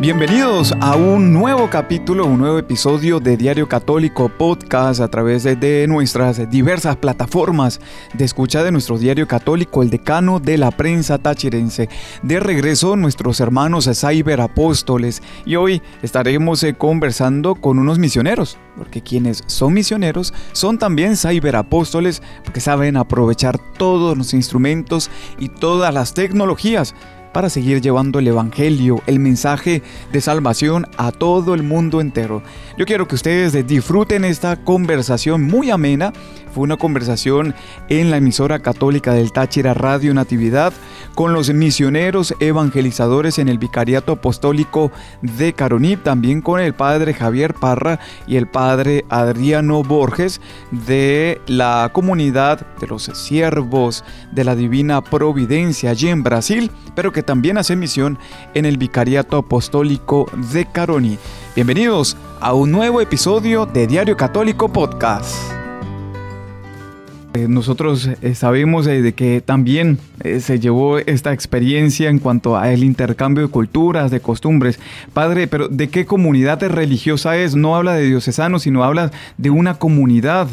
Bienvenidos a un nuevo capítulo, un nuevo episodio de Diario Católico Podcast a través de, nuestras diversas plataformas de escucha de nuestro Diario Católico, el decano de la prensa tachirense. De regreso nuestros hermanos cyberapóstoles y hoy estaremos eh, conversando con unos misioneros, porque quienes son misioneros son también cyberapóstoles porque saben aprovechar todos los instrumentos y todas las tecnologías para seguir llevando el Evangelio, el mensaje de salvación a todo el mundo entero. Yo quiero que ustedes disfruten esta conversación muy amena. Fue una conversación en la emisora católica del Táchira Radio Natividad con los misioneros evangelizadores en el Vicariato Apostólico de Caroní, también con el padre Javier Parra y el padre Adriano Borges de la comunidad de los siervos de la Divina Providencia allí en Brasil, pero que también hace misión en el Vicariato Apostólico de Caroni. Bienvenidos a un nuevo episodio de Diario Católico Podcast. Eh, nosotros eh, sabemos eh, de que también se llevó esta experiencia en cuanto al intercambio de culturas, de costumbres. Padre, pero ¿de qué comunidad religiosa es? No habla de diocesanos, sino habla de una comunidad.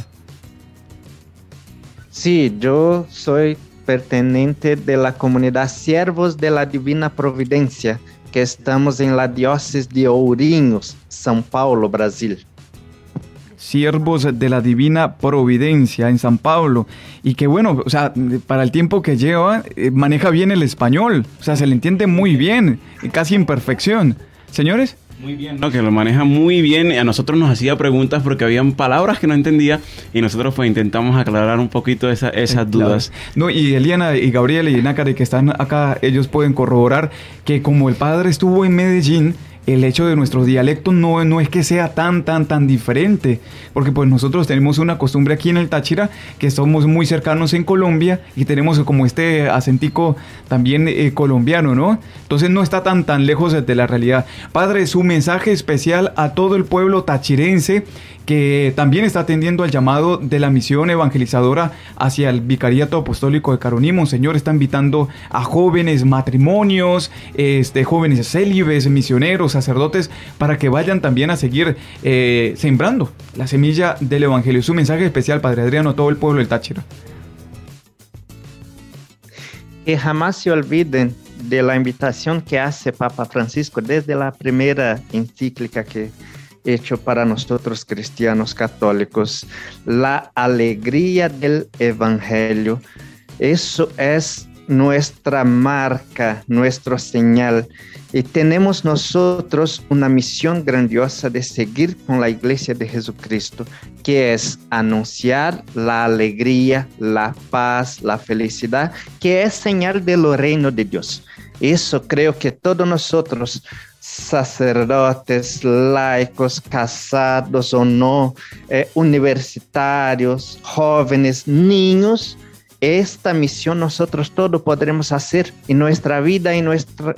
Sí, yo soy pertenente de la comunidad Siervos de la Divina Providencia, que estamos en la diócesis de Ourinhos, São Paulo, Brasil. Siervos de la Divina Providencia en San Paulo. Y que bueno, o sea, para el tiempo que lleva, eh, maneja bien el español. O sea, se le entiende muy bien, casi en perfección. Señores. Muy bien, ¿no? que lo maneja muy bien. A nosotros nos hacía preguntas porque habían palabras que no entendía y nosotros pues intentamos aclarar un poquito esas eh, dudas. No, y Eliana y Gabriel y Nácare que están acá, ellos pueden corroborar que como el padre estuvo en Medellín, el hecho de nuestro dialecto no, no es que sea tan, tan, tan diferente, porque pues nosotros tenemos una costumbre aquí en el Táchira, que somos muy cercanos en Colombia y tenemos como este acentico también eh, colombiano, ¿no? Entonces no está tan, tan lejos de la realidad. Padre, su mensaje especial a todo el pueblo tachirense que también está atendiendo al llamado de la misión evangelizadora hacia el Vicariato Apostólico de Caroní. Monseñor está invitando a jóvenes matrimonios, este, jóvenes célibes, misioneros, sacerdotes, para que vayan también a seguir eh, sembrando la semilla del Evangelio. Su mensaje especial, Padre Adriano, a todo el pueblo del Táchira. Que jamás se olviden de la invitación que hace Papa Francisco desde la primera encíclica que hecho para nosotros cristianos católicos, la alegría del Evangelio. Eso es nuestra marca, nuestra señal. Y tenemos nosotros una misión grandiosa de seguir con la iglesia de Jesucristo, que es anunciar la alegría, la paz, la felicidad, que es señal del reino de Dios. Eso creo que todos nosotros sacerdotes, laicos, casados o no, eh, universitarios, jóvenes, niños, esta misión nosotros todos podremos hacer en nuestra vida, en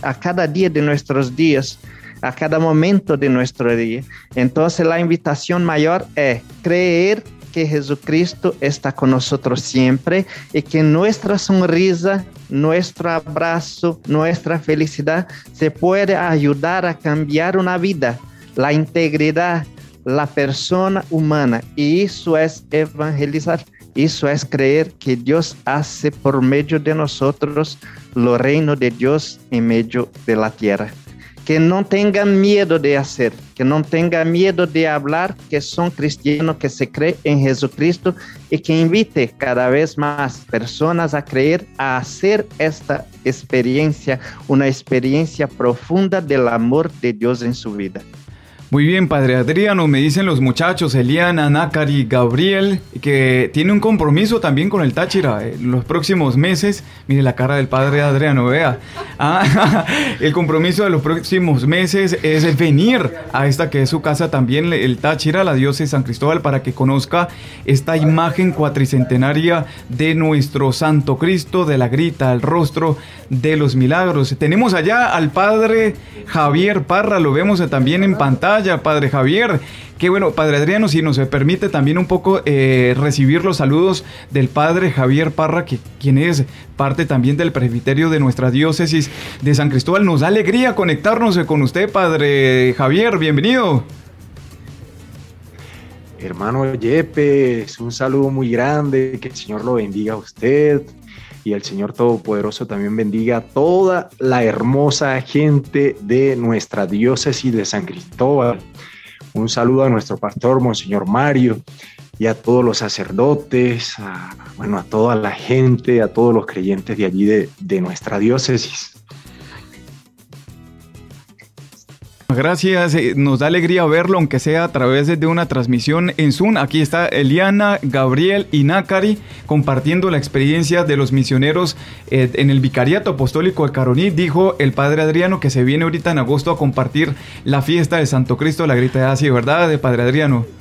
a cada día de nuestros días, a cada momento de nuestro día. Entonces la invitación mayor es creer que Jesucristo está con nosotros siempre y que nuestra sonrisa, nuestro abrazo, nuestra felicidad se puede ayudar a cambiar una vida, la integridad, la persona humana. Y eso es evangelizar. Eso es creer que Dios hace por medio de nosotros lo reino de Dios en medio de la tierra que no tengan miedo de hacer, que no tengan miedo de hablar, que son cristianos, que se creen en Jesucristo y que invite cada vez más personas a creer, a hacer esta experiencia, una experiencia profunda del amor de Dios en su vida. Muy bien, Padre Adriano, me dicen los muchachos, Eliana, Nácari, Gabriel, que tiene un compromiso también con el Táchira en los próximos meses. Mire la cara del Padre Adriano, vea. Ah, el compromiso de los próximos meses es venir a esta que es su casa también, el Táchira, la diócesis San Cristóbal, para que conozca esta imagen cuatricentenaria de nuestro Santo Cristo, de la grita, el rostro de los milagros. Tenemos allá al Padre Javier Parra, lo vemos también en pantalla Padre Javier. Qué bueno, Padre Adriano, si nos permite también un poco eh, recibir los saludos del Padre Javier Parra, que, quien es parte también del presbiterio de nuestra diócesis de San Cristóbal. Nos da alegría conectarnos con usted, Padre Javier. Bienvenido. Hermano Yepes, un saludo muy grande, que el Señor lo bendiga a usted y el Señor Todopoderoso también bendiga a toda la hermosa gente de nuestra diócesis de San Cristóbal. Un saludo a nuestro pastor, Monseñor Mario, y a todos los sacerdotes, a, bueno, a toda la gente, a todos los creyentes de allí de, de nuestra diócesis. Gracias, eh, nos da alegría verlo, aunque sea a través de una transmisión en Zoom. Aquí está Eliana, Gabriel y Nácari compartiendo la experiencia de los misioneros eh, en el Vicariato Apostólico de Caroní. Dijo el padre Adriano que se viene ahorita en agosto a compartir la fiesta de Santo Cristo, la grita de Asia, ¿verdad, de padre Adriano?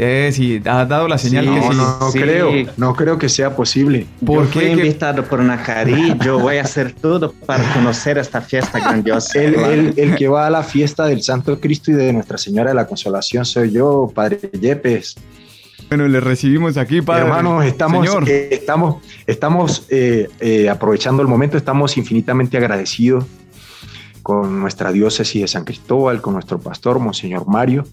Eh, sí, ha dado la señal que sí. No, no creo, no creo que sea posible. ¿Por yo fui invitado por Nacari, yo voy a hacer todo para conocer esta fiesta grandiosa. El, el, que va a la fiesta del Santo Cristo y de Nuestra Señora de la Consolación soy yo, Padre Yepes. Bueno, le recibimos aquí, Padre. Hermanos, estamos, eh, estamos, estamos eh, eh, aprovechando el momento, estamos infinitamente agradecidos con nuestra diócesis de San Cristóbal, con nuestro pastor, Monseñor Mario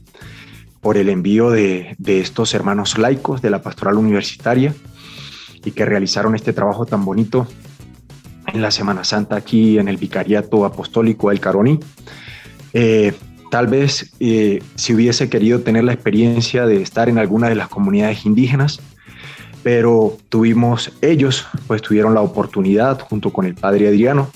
por el envío de, estos hermanos laicos de la pastoral universitaria y que realizaron este trabajo tan bonito en la Semana Santa aquí en el Vicariato Apostólico del Caroní. Eh, tal vez eh, si hubiese querido tener la experiencia de estar en alguna de las comunidades indígenas, pero tuvimos ellos, pues tuvieron la oportunidad junto con el padre Adriano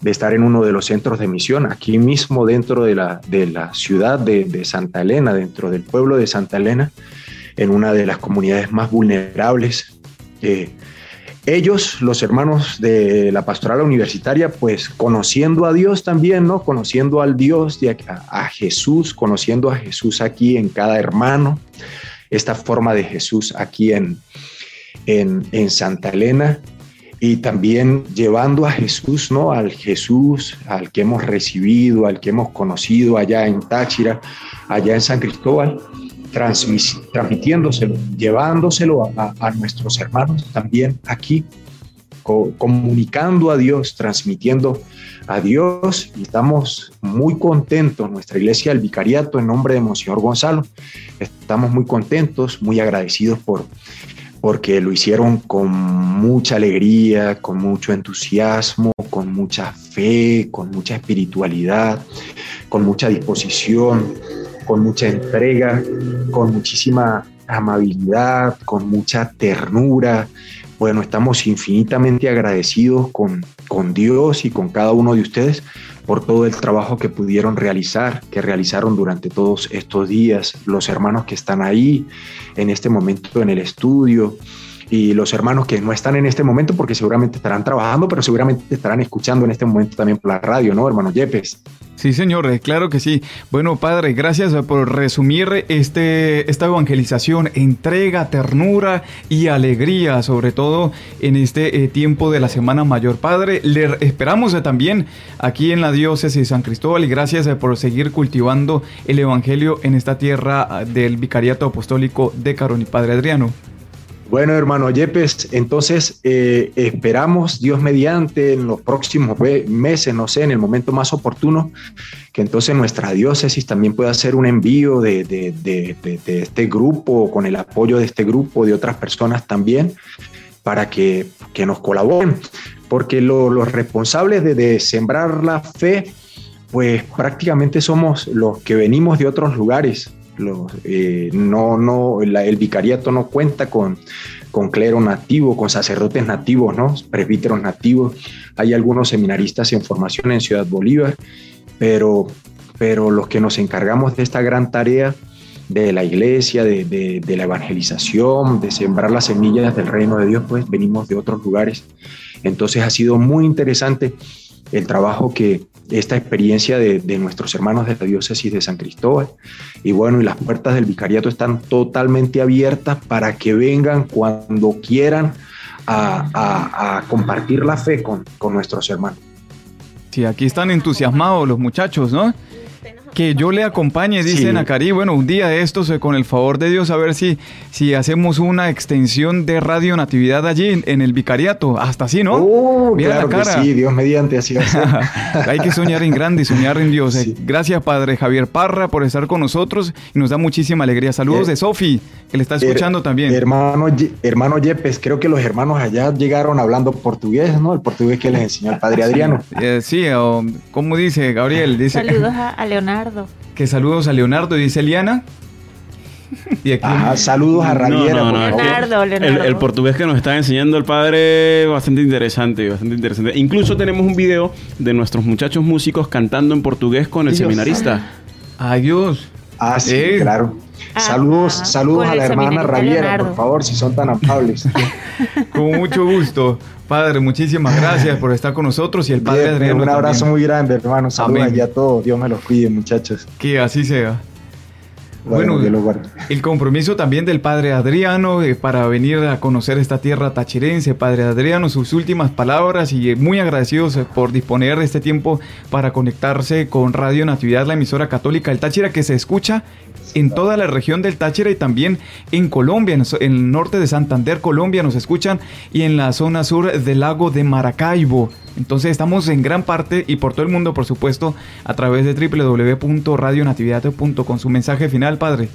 de estar en uno de los centros de misión, aquí mismo dentro de la, de la ciudad de, Santa Elena, dentro del pueblo de Santa Elena, en una de las comunidades más vulnerables. ellos, los hermanos de la pastoral universitaria, pues conociendo a Dios también, ¿no? Conociendo al Dios, de, a, a Jesús, conociendo a Jesús aquí en cada hermano, esta forma de Jesús aquí en, en, en Santa Elena, y también llevando a Jesús, ¿no? Al Jesús al que hemos recibido, al que hemos conocido allá en Táchira, allá en San Cristóbal, transmitiéndoselo, llevándoselo a, nuestros hermanos también aquí, comunicando a Dios, transmitiendo a Dios y estamos muy contentos, nuestra iglesia del Vicariato en nombre de Monseñor Gonzalo, estamos muy contentos, muy agradecidos por porque lo hicieron con mucha alegría, con mucho entusiasmo, con mucha fe, con mucha espiritualidad, con mucha disposición, con mucha entrega, con muchísima amabilidad, con mucha ternura. Bueno, estamos infinitamente agradecidos con, con Dios y con cada uno de ustedes por todo el trabajo que pudieron realizar, que realizaron durante todos estos días, los hermanos que están ahí en este momento en el estudio y los hermanos que no están en este momento porque seguramente estarán trabajando, pero seguramente estarán escuchando en este momento también por la radio, ¿no, hermano Yepes? Sí, señor, eh, claro que sí. Bueno, Padre, gracias por resumir este, esta evangelización, entrega, ternura y alegría, sobre todo en este eh, tiempo de la Semana Mayor. Padre, le esperamos eh, también aquí en la diócesis de San Cristóbal y gracias por seguir cultivando el Evangelio en esta tierra ah, del Vicariato Apostólico de Caroni. Padre Adriano. Bueno, hermano Yepes, entonces eh, esperamos, Dios mediante, en los próximos meses, no sé, en el momento más oportuno, que entonces nuestra diócesis también pueda hacer un envío de, este grupo, con el apoyo de este grupo, de otras personas también, para que, nos colaboren, porque los responsables de sembrar la fe, pues prácticamente somos los que venimos de otros lugares, eh, no, no, el vicariato no cuenta con, con clero nativo, con sacerdotes nativos, ¿no? presbíteros nativos. Hay algunos seminaristas en formación en Ciudad Bolívar, pero, pero los que nos encargamos de esta gran tarea de la iglesia, de, de, la evangelización, de sembrar las semillas del reino de Dios, pues venimos de otros lugares. Entonces ha sido muy interesante el trabajo que, esta experiencia de, nuestros hermanos de la diócesis de San Cristóbal. Y bueno, y las puertas del vicariato están totalmente abiertas para que vengan cuando quieran a, compartir la fe con, con nuestros hermanos. Sí, aquí están entusiasmados los muchachos, ¿no? Que yo le acompañe, dice Nacari. Bueno, un día de estos, eh, con el favor de Dios, a ver si, si hacemos una extensión de Radio Natividad allí en, el vicariato. Hasta así, ¿no? Uh, Mira la cara. sí, Dios mediante, así va Hay que soñar en grande y soñar en Dios. Eh. Gracias, Padre Javier Parra, por estar con nosotros y nos da muchísima alegría. Saludos de Sofi, que le está escuchando también. Hermano, hermano Yepes, creo que los hermanos allá llegaron hablando portugués, ¿no? El portugués que les enseñó el Padre Adriano. Eh, sí, ¿cómo dice Gabriel? Dice, Saludos a Leonardo. Que saludos a Leonardo, dice Eliana. Y aquí... saludos a Raviera. Leonardo, El, portugués que nos está enseñando el padre, bastante interesante, bastante interesante. Incluso tenemos un video de nuestros muchachos músicos cantando en portugués con el seminarista. Adiós. Ah, sí, claro. Ah, saludos, ah, saludos a la hermana Raviera, por favor, si son tan amables. con mucho gusto. Padre, muchísimas gracias por estar con nosotros y el Padre Adriano. Un abrazo muy grande, hermano. Saludos allá a todos. Dios me los cuide, muchachos. Que así sea. Bueno, el compromiso también del Padre Adriano eh, para venir a conocer esta tierra tachirense. Padre Adriano, sus últimas palabras y muy agradecidos eh, por disponer de este tiempo para conectarse con Radio Natividad, la emisora católica del Táchira que se escucha en toda la región del Táchira y también en Colombia, en el norte de Santander, Colombia, nos escuchan y en la zona sur del lago de Maracaibo. Entonces estamos en gran parte y por todo el mundo, por supuesto, a través de www.radionatividad.com. Su mensaje final, padre.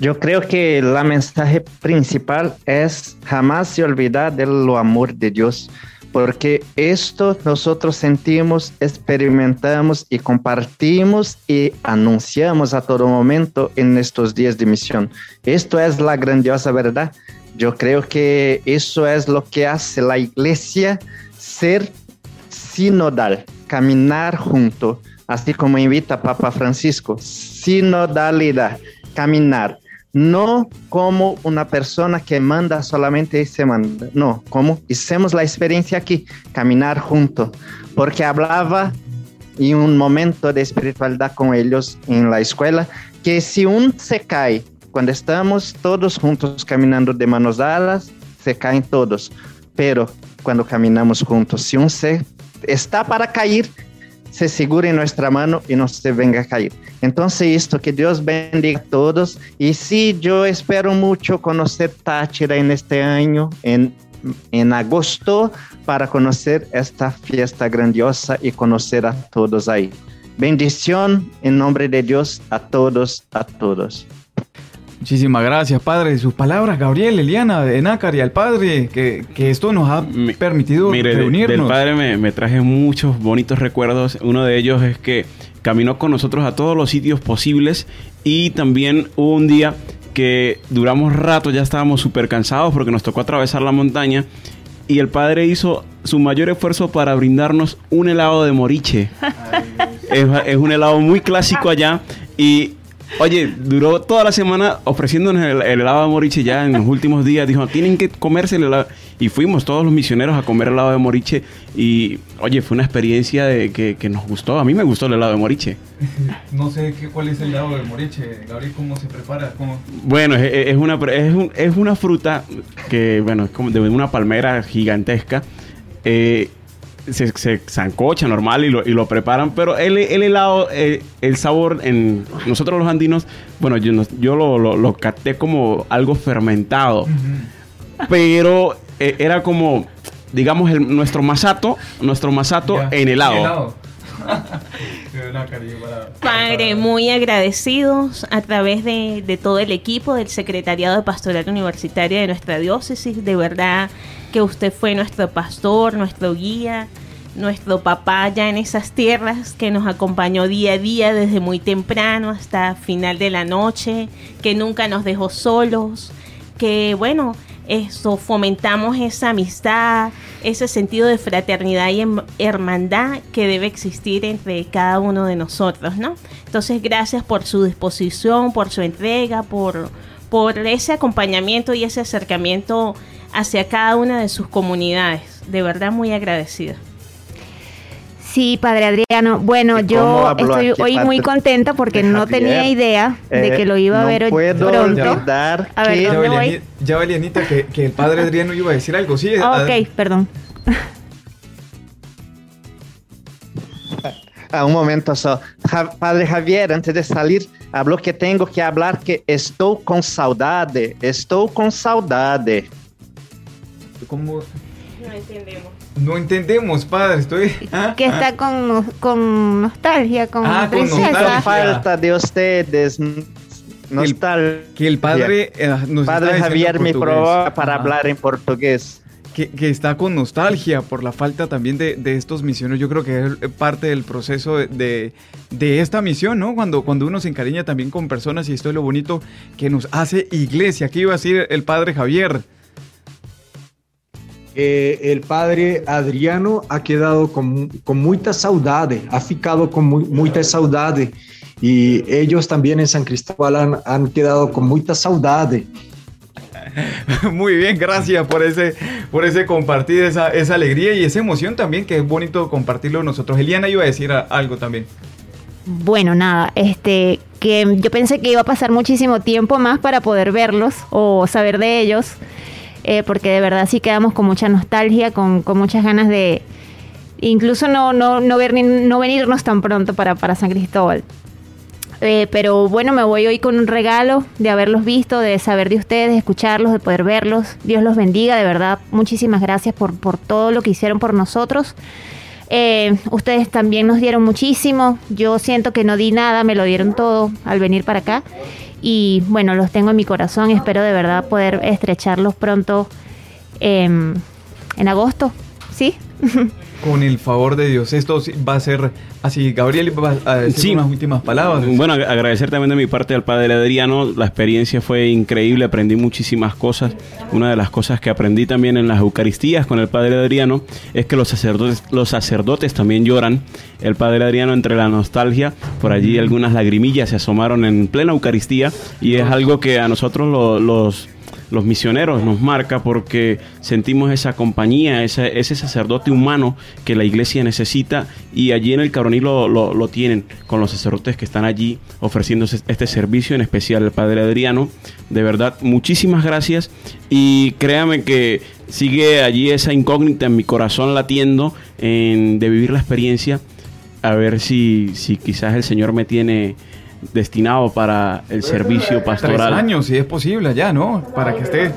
Yo creo que la mensaje principal es jamás se olvidar del amor de Dios porque esto nosotros sentimos, experimentamos y compartimos y anunciamos a todo momento en estos días de misión. Esto es la grandiosa verdad. Yo creo que eso es lo que hace la iglesia ser sinodal, caminar junto, así como invita Papa Francisco, sinodalidad, caminar no como una persona que manda solamente y se manda, no, como hicimos la experiencia aquí, caminar juntos, porque hablaba en un momento de espiritualidad con ellos en la escuela, que si un se cae, cuando estamos todos juntos caminando de manos dadas, se caen todos, pero cuando caminamos juntos, si un se está para caer, se segura en nuestra mano y no se venga a caer. Entonces, esto, que Dios bendiga a todos. Y sí, yo espero mucho conocer Táchira en este año, en, en agosto, para conocer esta fiesta grandiosa y conocer a todos ahí. Bendición en nombre de Dios a todos, a todos. Muchísimas gracias, Padre. Sus palabras, Gabriel, Eliana, Enácar y al Padre, que, esto nos ha permitido mire, reunirnos. del Padre me, traje muchos bonitos recuerdos. Uno de ellos es que caminó con nosotros a todos los sitios posibles y también hubo un día que duramos rato, ya estábamos súper cansados porque nos tocó atravesar la montaña y el Padre hizo su mayor esfuerzo para brindarnos un helado de moriche. es, es un helado muy clásico allá y Oye, duró toda la semana ofreciéndonos el, helado de moriche ya en los últimos días. Dijo, tienen que comerse el helado. Y fuimos todos los misioneros a comer helado de moriche. Y, oye, fue una experiencia de que, nos gustó. A mí me gustó el helado de moriche. No sé qué, cuál es el helado de moriche, Gabriel, ¿cómo se prepara? Bueno, es, una, es, es, una fruta que, bueno, es como de una palmera gigantesca. Eh, se, se zancocha normal y lo, y lo preparan, pero el, el helado, eh, el sabor en nosotros los andinos, bueno, yo, yo lo, lo, capté como algo fermentado, pero eh, era como, digamos, nuestro masato, nuestro masato en helado. Padre, muy agradecidos a través de, de, todo el equipo del Secretariado de Pastoral Universitaria de nuestra diócesis. De verdad que usted fue nuestro pastor, nuestro guía, nuestro papá ya en esas tierras que nos acompañó día a día desde muy temprano hasta final de la noche, que nunca nos dejó solos, que bueno, eso fomentamos esa amistad, ese sentido de fraternidad y hermandad que debe existir entre cada uno de nosotros, ¿no? Entonces, gracias por su disposición, por su entrega, por, por ese acompañamiento y ese acercamiento hacia cada una de sus comunidades. De verdad muy agradecida. Sí, Padre Adriano. Bueno, yo estoy hoy muy contenta porque no tenía idea de que lo iba a ver hoy pronto. A ver, ¿dónde voy? Ya, Valianita, que, que, el Padre Adriano iba a decir algo. Sí, ok, perdón. un momento só. Padre Javier, antes de salir, falou que tenho que falar que estou com saudade. Estou com saudade. Como... No entendemos. No entendemos, padre. Estoy. Que está con, con nostalgia, con ah, Con nostalgia. falta de ustedes. Nostalgia. Que el padre eh, nos Padre Javier me probó para hablar en portugués que, está con nostalgia por la falta también de, estos misiones. Yo creo que es parte del proceso de, esta misión, ¿no? Cuando, cuando uno se encariña también con personas y esto es lo bonito que nos hace iglesia. ¿Qué iba a decir el padre Javier? El padre Adriano ha quedado con, con mucha saudade, ha ficado con mucha saudade. Y ellos también en San Cristóbal han, han quedado con mucha saudade. Muy bien, gracias por ese, por ese compartir, esa, esa alegría y esa emoción también, que es bonito compartirlo nosotros. Eliana iba a decir algo también. Bueno, nada, este, que yo pensé que iba a pasar muchísimo tiempo más para poder verlos o saber de ellos, eh, porque de verdad sí quedamos con mucha nostalgia, con, con muchas ganas de incluso no, no, no, ver, no venirnos tan pronto para, para San Cristóbal. Eh, pero bueno, me voy hoy con un regalo de haberlos visto, de saber de ustedes, de escucharlos, de poder verlos. Dios los bendiga, de verdad. Muchísimas gracias por, por todo lo que hicieron por nosotros. Eh, ustedes también nos dieron muchísimo. Yo siento que no di nada, me lo dieron todo al venir para acá. Y bueno, los tengo en mi corazón. Espero de verdad poder estrecharlos pronto en agosto. ¿Sí? Con el favor de Dios. Esto va a ser así. Gabriel va a decir unas últimas palabras. Bueno, agradecer también de mi parte al padre Adriano. La experiencia fue increíble. Aprendí muchísimas cosas. Una de las cosas que aprendí también en las Eucaristías con el padre Adriano es que los sacerdotes, los sacerdotes también lloran. El padre Adriano, entre la nostalgia, por allí algunas lagrimillas se asomaron en plena Eucaristía. Y es algo que a nosotros los los misioneros nos marca porque sentimos esa compañía, ese, sacerdote humano que la iglesia necesita y allí en el Caroní lo, tienen con los sacerdotes que están allí ofreciendo este servicio, en especial el Padre Adriano. De verdad, muchísimas gracias y créame que sigue allí esa incógnita en mi corazón latiendo en, de vivir la experiencia, a ver si, si quizás el Señor me tiene destinado para el servicio pastoral. Tres años, si es posible, allá, ¿no? Para que esté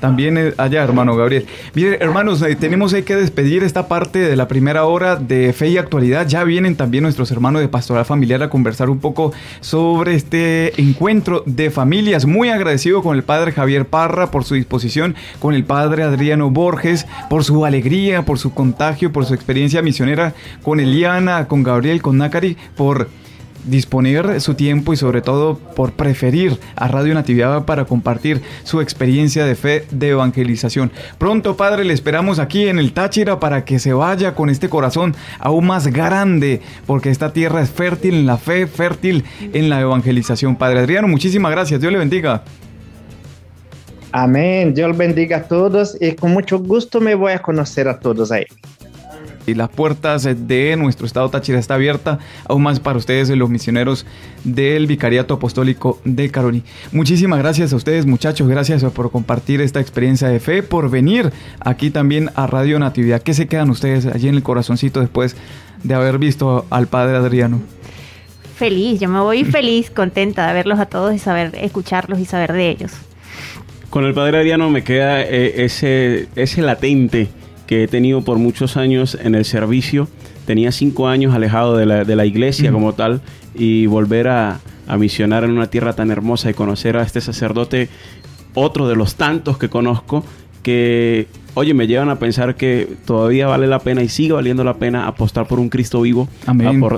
también allá, hermano Gabriel. Mire, hermanos, eh, tenemos que despedir esta parte de la primera hora de Fe y Actualidad. Ya vienen también nuestros hermanos de Pastoral Familiar a conversar un poco sobre este encuentro de familias. Muy agradecido con el padre Javier Parra por su disposición, con el padre Adriano Borges por su alegría, por su contagio, por su experiencia misionera, con Eliana, con Gabriel, con Nakari, por disponer su tiempo y sobre todo por preferir a Radio Natividad para compartir su experiencia de fe de evangelización. Pronto, Padre, le esperamos aquí en el Táchira para que se vaya con este corazón aún más grande, porque esta tierra es fértil en la fe, fértil en la evangelización. Padre Adriano, muchísimas gracias. Dios le bendiga. Amén. Dios bendiga a todos y con mucho gusto me voy a conocer a todos ahí y las puertas de nuestro estado Táchira está abierta aún más para ustedes, los misioneros del Vicariato Apostólico de Caroni. Muchísimas gracias a ustedes, muchachos. Gracias por compartir esta experiencia de fe, por venir aquí también a Radio Natividad. ¿Qué se quedan ustedes allí en el corazoncito después de haber visto al padre Adriano? Feliz, yo me voy feliz, contenta de verlos a todos y saber escucharlos y saber de ellos. Con el padre Adriano me queda eh, ese, ese latente que he tenido por muchos años en el servicio. Tenía cinco años alejado de la, de la iglesia como tal y volver a, a misionar en una tierra tan hermosa y conocer a este sacerdote, otro de los tantos que conozco, que, oye, me llevan a pensar que todavía vale la pena y sigue valiendo la pena apostar por un Cristo vivo,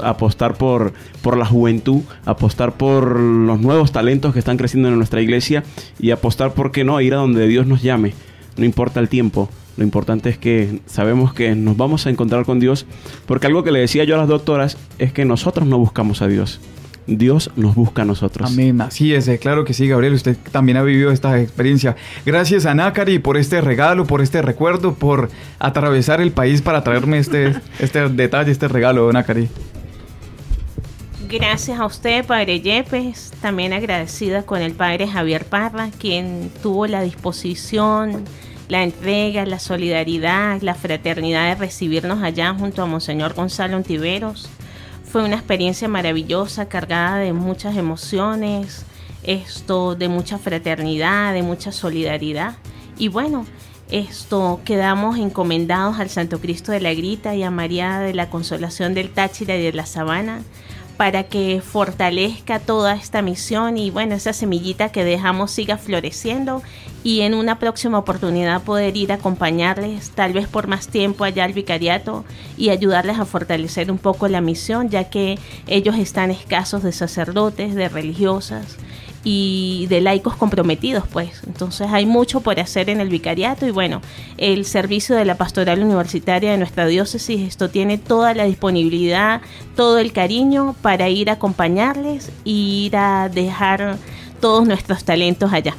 apostar por, por la juventud, apostar por los nuevos talentos que están creciendo en nuestra iglesia y apostar, ¿por qué no?, ir a donde Dios nos llame, no importa el tiempo. Lo importante es que sabemos que nos vamos a encontrar con Dios, porque algo que le decía yo a las doctoras es que nosotros no buscamos a Dios. Dios nos busca a nosotros. Amén, así es, eh, claro que sí, Gabriel, usted también ha vivido esta experiencia. Gracias a Nácari por este regalo, por este recuerdo, por atravesar el país para traerme este, este detalle, este regalo, Nácari. Gracias a usted, Padre Yepes, también agradecida con el Padre Javier Parra, quien tuvo la disposición, la entrega, la solidaridad, la fraternidad de recibirnos allá junto a Monseñor Gonzalo Ontiveros. Fue una experiencia maravillosa, cargada de muchas emociones, esto de mucha fraternidad, de mucha solidaridad. Y bueno, esto quedamos encomendados al Santo Cristo de la Grita y a María de la Consolación del Táchira y de la Sabana para que fortalezca toda esta misión y bueno, esa semillita que dejamos siga floreciendo y en una próxima oportunidad poder ir a acompañarles tal vez por más tiempo allá al vicariato y ayudarles a fortalecer un poco la misión ya que ellos están escasos de sacerdotes, de religiosas y de laicos comprometidos, pues. Entonces hay mucho por hacer en el vicariato y bueno, el servicio de la pastoral universitaria de nuestra diócesis, esto tiene toda la disponibilidad, todo el cariño para ir a acompañarles y ir a dejar todos nuestros talentos allá.